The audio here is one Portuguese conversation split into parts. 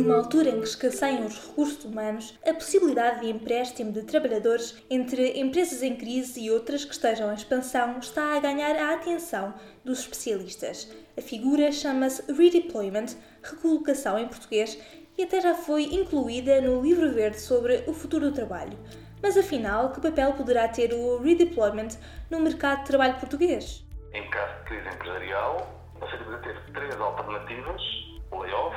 Numa altura em que escasseiam os recursos humanos, a possibilidade de empréstimo de trabalhadores entre empresas em crise e outras que estejam em expansão está a ganhar a atenção dos especialistas. A figura chama-se redeployment, recolocação em português, e até já foi incluída no livro verde sobre o futuro do trabalho. Mas afinal, que papel poderá ter o redeployment no mercado de trabalho português? Em caso de crise empresarial, você deve ter três alternativas: layoff,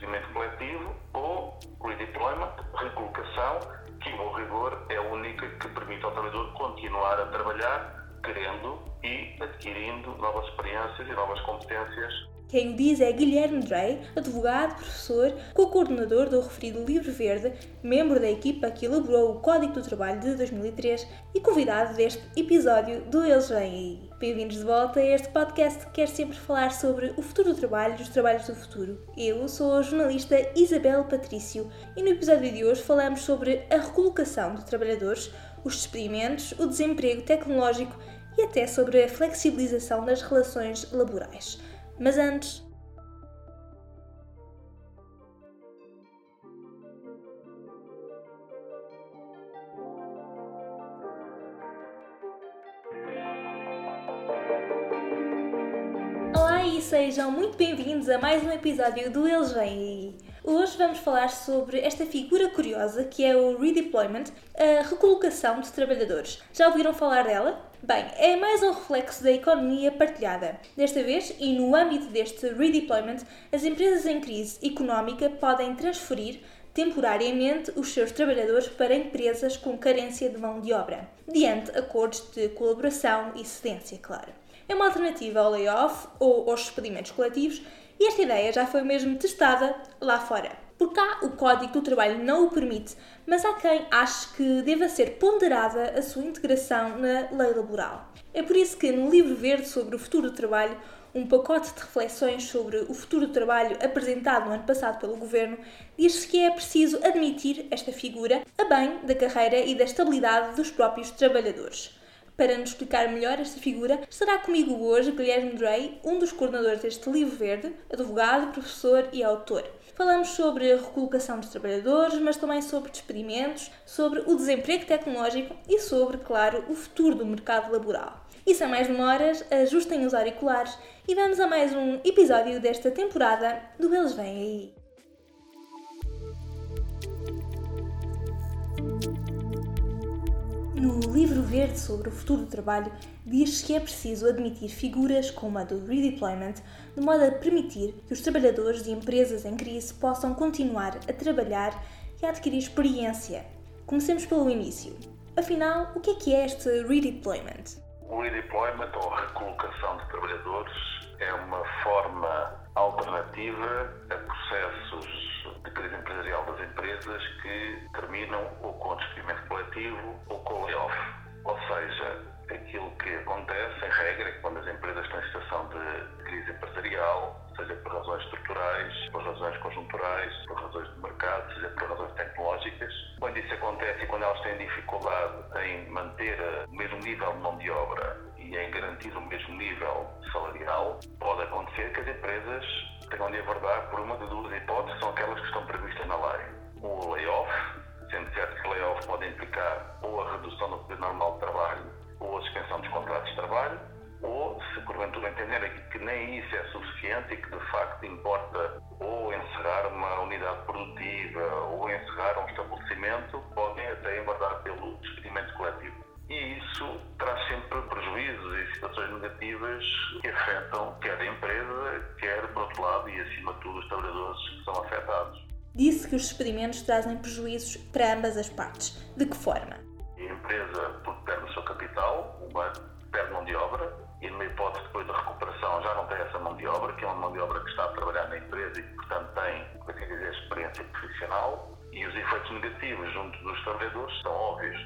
despedimento coletivo ou redeployment, recolocação, que, ao rigor, é a única que permite ao trabalhador continuar a trabalhar, querendo e adquirindo novas experiências e novas competências quem o diz é Guilherme Drey, advogado, professor, co-coordenador do referido Livro Verde, membro da equipa que elaborou o Código do Trabalho de 2003 e convidado deste episódio do Eles Vêm Aí. Bem-vindos de volta a este podcast que quer sempre falar sobre o futuro do trabalho e os trabalhos do futuro. Eu sou a jornalista Isabel Patrício e no episódio de hoje falamos sobre a recolocação de trabalhadores, os despedimentos, o desemprego tecnológico e até sobre a flexibilização das relações laborais. Mas antes. Olá e sejam muito bem-vindos a mais um episódio do Eles Vêm. Hoje vamos falar sobre esta figura curiosa que é o redeployment, a recolocação de trabalhadores. Já ouviram falar dela? Bem, é mais um reflexo da economia partilhada. Desta vez, e no âmbito deste redeployment, as empresas em crise económica podem transferir temporariamente os seus trabalhadores para empresas com carência de mão de obra, diante acordos de colaboração e cedência, claro. É uma alternativa ao layoff ou aos despedimentos coletivos e esta ideia já foi mesmo testada lá fora. Por cá, o Código do Trabalho não o permite, mas há quem ache que deva ser ponderada a sua integração na lei laboral. É por isso que no livro verde sobre o futuro do trabalho, um pacote de reflexões sobre o futuro do trabalho apresentado no ano passado pelo Governo, diz-se que é preciso admitir esta figura a bem da carreira e da estabilidade dos próprios trabalhadores. Para nos explicar melhor esta figura, estará comigo hoje Guilherme Drey, um dos coordenadores deste livro verde, advogado, professor e autor. Falamos sobre a recolocação dos trabalhadores, mas também sobre despedimentos, sobre o desemprego tecnológico e sobre, claro, o futuro do mercado laboral. E sem mais demoras, ajustem os auriculares e vamos a mais um episódio desta temporada do Eles Vêm Aí. No livro verde sobre o futuro do trabalho, diz que é preciso admitir figuras como a do redeployment, de modo a permitir que os trabalhadores de empresas em crise possam continuar a trabalhar e a adquirir experiência. Comecemos pelo início. Afinal, o que é que é este redeployment? O redeployment, ou recolocação de trabalhadores, é uma forma alternativa a processos de crise empresarial das empresas que terminam ou com despedimento coletivo ou com layoff. Ou seja, aquilo que acontece, em regra, é quando as empresas estão em situação de crise empresarial, seja por razões estruturais, por razões conjunturais, por razões de mercado, seja por razões tecnológicas, quando isso acontece e quando elas têm dificuldade em manter o mesmo nível de mão de obra e em garantir o mesmo nível salarial, pode acontecer que as empresas tenham de abordar por uma de duas hipóteses, são aquelas que estão previstas na lei. O layoff, sendo certo que layoff pode implicar ou a redução do poder normal de trabalho ou a suspensão dos contratos de trabalho, ou se porventura entenderem que nem isso é suficiente e que de facto importa ou encerrar uma unidade produtiva ou encerrar um estabelecimento, os despedimentos trazem prejuízos para ambas as partes. De que forma? A empresa, perde o seu capital humano, perde mão de obra, e numa hipótese depois da recuperação já não tem essa mão de obra, que é uma mão de obra que está a trabalhar na empresa e portanto, tem, como é dizer, experiência profissional. E os efeitos negativos junto dos trabalhadores são óbvios,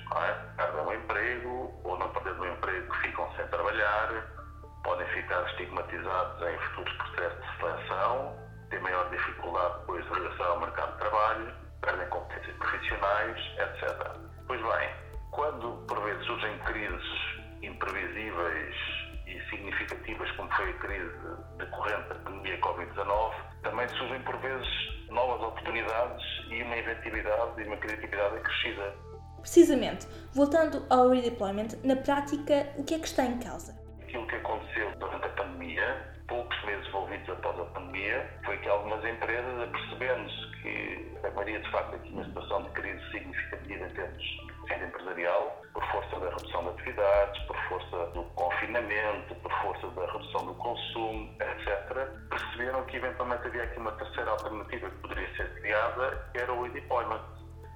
como foi a crise decorrente da pandemia Covid-19, também surgem por vezes novas oportunidades e uma inventividade e uma criatividade acrescida. Precisamente, voltando ao redeployment, na prática, o que é que está em causa? Aquilo que aconteceu durante a pandemia poucos meses envolvidos após a pandemia, foi que algumas empresas, apercebendo-se que a maioria de facto aqui uma situação de crise significativa em termos de empresarial, por força da redução de atividades, por força do confinamento, por força da redução do consumo, etc., perceberam que eventualmente havia aqui uma terceira alternativa que poderia ser criada, que era o redeployment,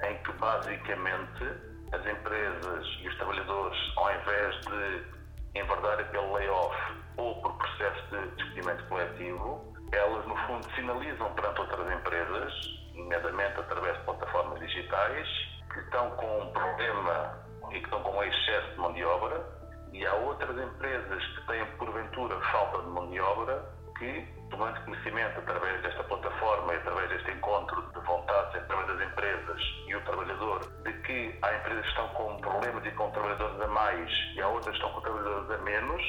em que basicamente as empresas e os trabalhadores, ao invés de enverdar aquele layoff ou por processo de despedimento coletivo, elas no fundo sinalizam perante outras empresas, nomeadamente através de plataformas digitais, que estão com um problema e que estão com um excesso de mão de obra, e há outras empresas que têm porventura falta de mão de obra que, tomando conhecimento através desta plataforma e através deste encontro de vontades através das empresas e o trabalhador, de que há empresas que estão com problemas e com trabalhadores a mais e há outras que estão com trabalhadores a menos,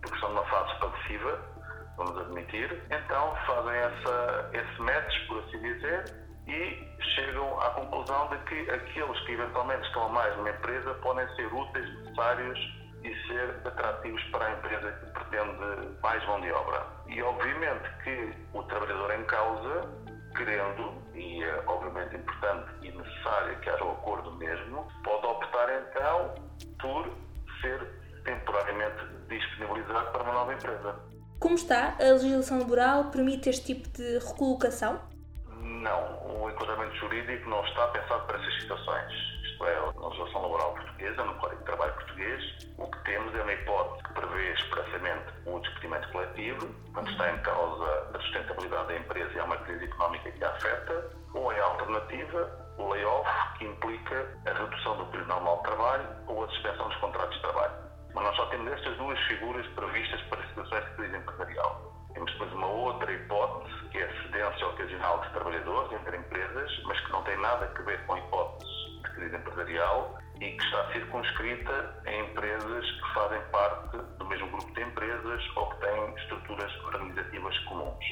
porque estão numa fase expansiva, vamos admitir, então fazem essa, esse match, por assim dizer, e chegam à conclusão de que aqueles que eventualmente estão a mais numa empresa podem ser úteis, necessários e ser atrativos para a empresa que pretende mais mão de obra. E obviamente que o trabalhador em causa, querendo, e é obviamente importante e necessário que haja o um acordo mesmo, pode optar então por ser temporariamente disponibilizado para uma nova empresa. Como está? A legislação laboral permite este tipo de recolocação? Não, o enquadramento jurídico não está pensado para essas situações isto é, a legislação laboral portuguesa, no Código de Trabalho português, temos é uma hipótese que prevê expressamente o despedimento coletivo, quando está em causa a sustentabilidade da empresa e há uma crise económica que a afeta, crise empresarial e que está circunscrita em empresas que fazem parte do mesmo grupo de empresas ou que têm estruturas organizativas comuns.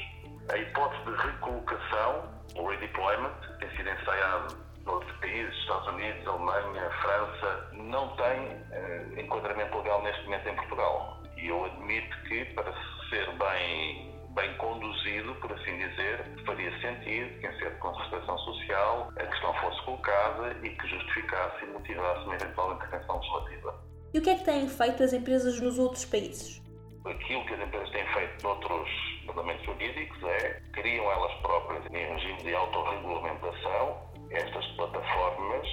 A hipótese de recolocação, o redeployment, tem sido ensaiado noutros países, Estados Unidos, Alemanha, França, não tem eh, enquadramento legal neste momento em Portugal. E eu admito que, para ser bem bem conduzido, por assim dizer, faria sentido que, em sede de concertação social, a questão colocada e que justificasse e motivasse uma eventual intervenção legislativa. E o que é que têm feito as empresas nos outros países? Aquilo que as empresas têm feito noutros fundamentos jurídicos é criam elas próprias, em regime de autorregulamentação, estas plataformas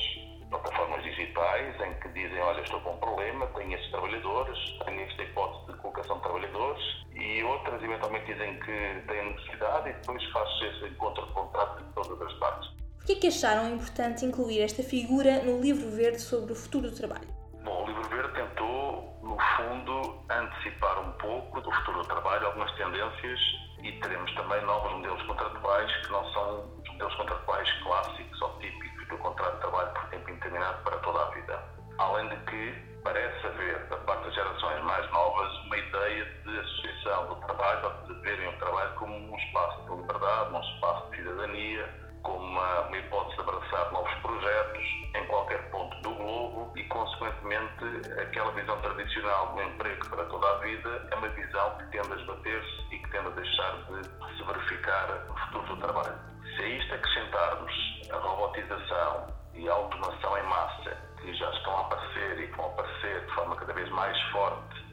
plataformas digitais em que dizem, olha, estou com um problema, tenho estes trabalhadores, tenho esta hipótese de colocação de trabalhadores, e outras eventualmente dizem que têm necessidade e depois faz-se esse encontro de contrato de todas as partes. Que é que acharam importante incluir esta figura no livro verde sobre o futuro do trabalho? Bom, o livro verde tentou, no fundo, antecipar um pouco do futuro do trabalho, algumas tendências e teremos também novos modelos contratuais que não são os modelos contratuais clássicos uma, hipótese de abraçar novos projetos em qualquer ponto do globo e, consequentemente, aquela visão tradicional do emprego para toda a vida é uma visão que tende a esbater-se e que tende a deixar de se verificar no futuro do trabalho. Se a isto acrescentarmos a robotização e a automação em massa, que já estão a aparecer e vão aparecer de forma cada vez mais forte,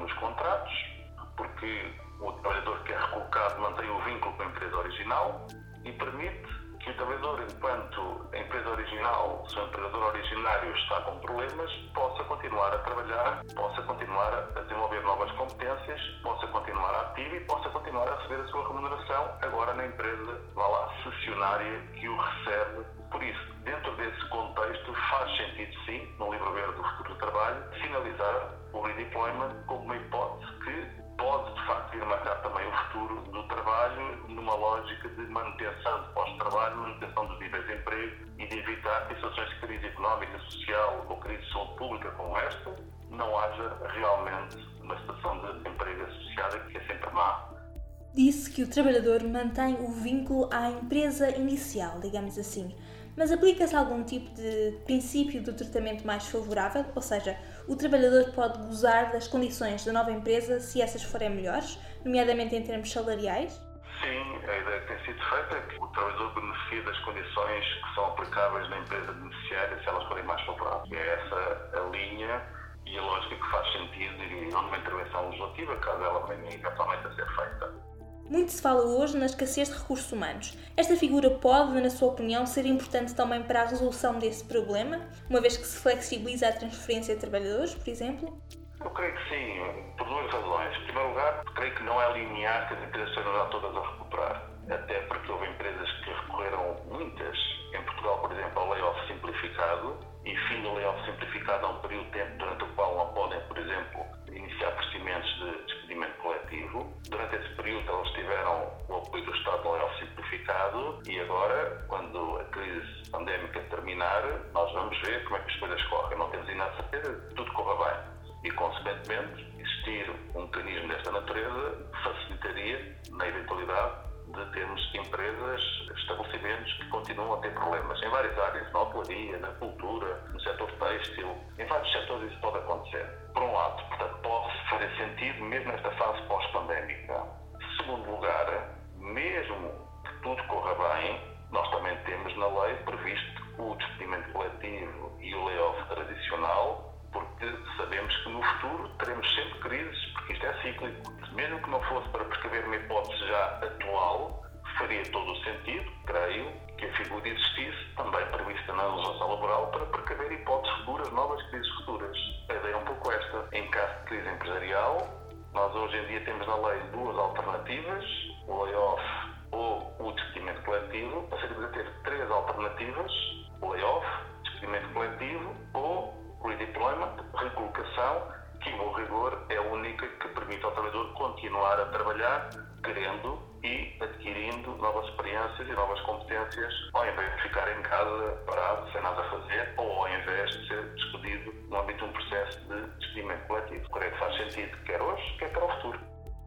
dos contratos, porque o trabalhador que é recolocado mantém o vínculo com a empresa original e permite que o trabalhador, enquanto a empresa original, se o empregador originário está com problemas, possa continuar a trabalhar, possa continuar a desenvolver novas competências, possa continuar ativo e possa continuar a receber a sua remuneração agora na empresa, vá lá, cessionária que o recebe. Por isso, dentro desse contexto, faz sentido sim, no livro verde do futuro do trabalho, finalizar o redeployment como uma hipótese que pode de facto vir marcar também o futuro do trabalho numa lógica de manutenção de pós-trabalho, manutenção dos níveis de emprego e de evitar que situações de crise económica, social ou crise de saúde pública como esta não haja realmente uma situação de emprego associada que é sempre má. Disse que o trabalhador mantém o vínculo à empresa inicial, digamos assim mas aplica-se algum tipo de princípio do tratamento mais favorável, ou seja, o trabalhador pode gozar das condições da nova empresa se essas forem melhores, nomeadamente em termos salariais? Sim, a ideia que tem sido feita é que o trabalhador beneficie das condições que são aplicáveis na empresa beneficiária se elas forem mais favoráveis. É essa a linha e a lógica que faz sentido e numa intervenção legislativa, caso ela venha eventualmente. Muito se fala hoje na escassez de recursos humanos. Esta figura pode, na sua opinião, ser importante também para a resolução desse problema, uma vez que se flexibiliza a transferência de trabalhadores, por exemplo? Eu creio que sim, por duas razões. Em primeiro lugar, creio que não é linear que as empresas sejam todas a recuperar. Até porque houve empresas que recorreram, muitas, em Portugal, por exemplo, ao layoff simplificado, e fim do layoff simplificado há um período de tempo durante o qual não podem, por exemplo, iniciar procedimentos de despedimento coletivo. Durante esse período elas tiveram o apoio do Estado no layoff simplificado e agora, quando a crise pandémica terminar, nós vamos ver como é que as coisas correm. Não temos ainda a certeza que tudo corra bem. E, consequentemente, existir um mecanismo desta natureza facilitaria, na eventualidade, de termos empresas, estabelecimentos que continuam a ter problemas em várias áreas, na hotelaria, na cultura, no setor têxtil, em vários setores isso pode acontecer. Por um lado, portanto, pode fazer sentido mesmo nesta fase pós-pandémica. Em dia temos na lei duas alternativas, o layoff ou o despedimento coletivo. Passaríamos a ter três alternativas, o layoff, despedimento coletivo ou redeployment, recolocação, que, no rigor, é a única que permite ao trabalhador continuar a trabalhar, querendo e adquirindo novas experiências e novas competências, ao invés de ficar em casa parado, sem nada a fazer, ou ao invés de ser despedido no âmbito de um processo de despedimento coletivo. Sentido, quer hoje, quer para o futuro.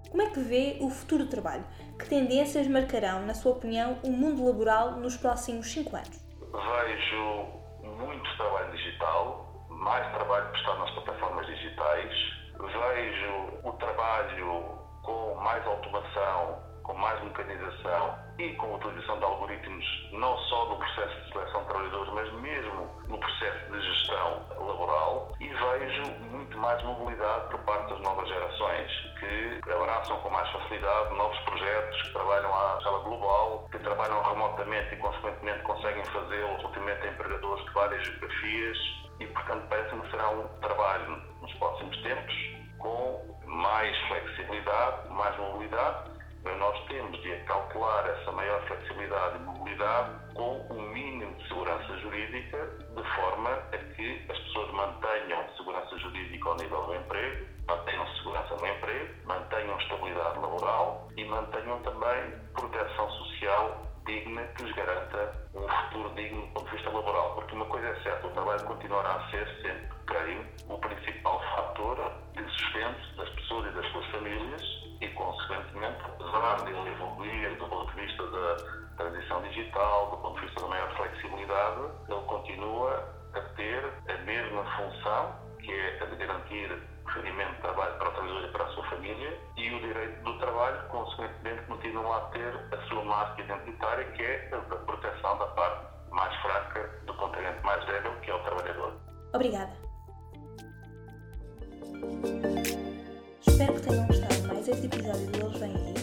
Como é que vê o futuro do trabalho? Que tendências marcarão, na sua opinião, o mundo laboral nos próximos cinco anos? Vejo muito trabalho digital, mais trabalho prestado nas plataformas digitais. Vejo o trabalho com mais automação, com mais mecanização e com a utilização de algoritmos, não só no processo de seleção de trabalhadores, mas mesmo no processo de gestão laboral. E vejo muito mais mobilidade por parte das novas gerações, abraçam com mais facilidade novos projetos, que trabalham à escala global, que trabalham remotamente e, consequentemente, conseguem fazê-lo relativamente a empregadores de várias geografias e, portanto, parece-me que será um trabalho nos próximos tempos com mais flexibilidade, mais mobilidade, mas nós temos de calcular essa maior flexibilidade e mobilidade com um mínimo de segurança jurídica, de forma a que as pessoas mantenham segurança jurídica ao nível do emprego, mantenham segurança no emprego, mantenham estabilidade laboral e mantenham também proteção social digna que lhes garanta um futuro digno do ponto de vista laboral. Porque uma coisa é certa, o trabalho continuará a ser sempre, creio, o principal fator de sustento das pessoas e das suas famílias e, consequentemente, apesar de ele evoluir do ponto de vista da transição digital, do ponto de vista da maior flexibilidade, ele continua a ter a mesma função, que é a de garantir rendimento o trabalhador sociedade, consequentemente, continuam a ter a sua marca identitária, que é a proteção da parte mais fraca do continente mais débil, que é o trabalhador. Obrigada. Espero que tenham gostado mais este episódio do Eles Vêm Aí.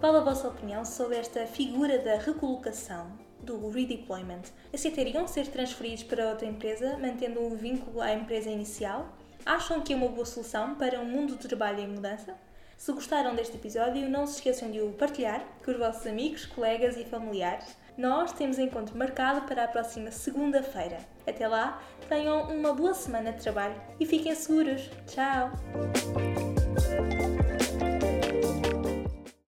Qual a vossa opinião sobre esta figura da recolocação, do redeployment? Aceitariam ser transferidos para outra empresa, mantendo o vínculo à empresa inicial? Acham que é uma boa solução para um mundo do trabalho em mudança? Se gostaram deste episódio, não se esqueçam de o partilhar com os vossos amigos, colegas e familiares. Nós temos encontro marcado para a próxima segunda-feira. Até lá, tenham uma boa semana de trabalho e fiquem seguros. Tchau!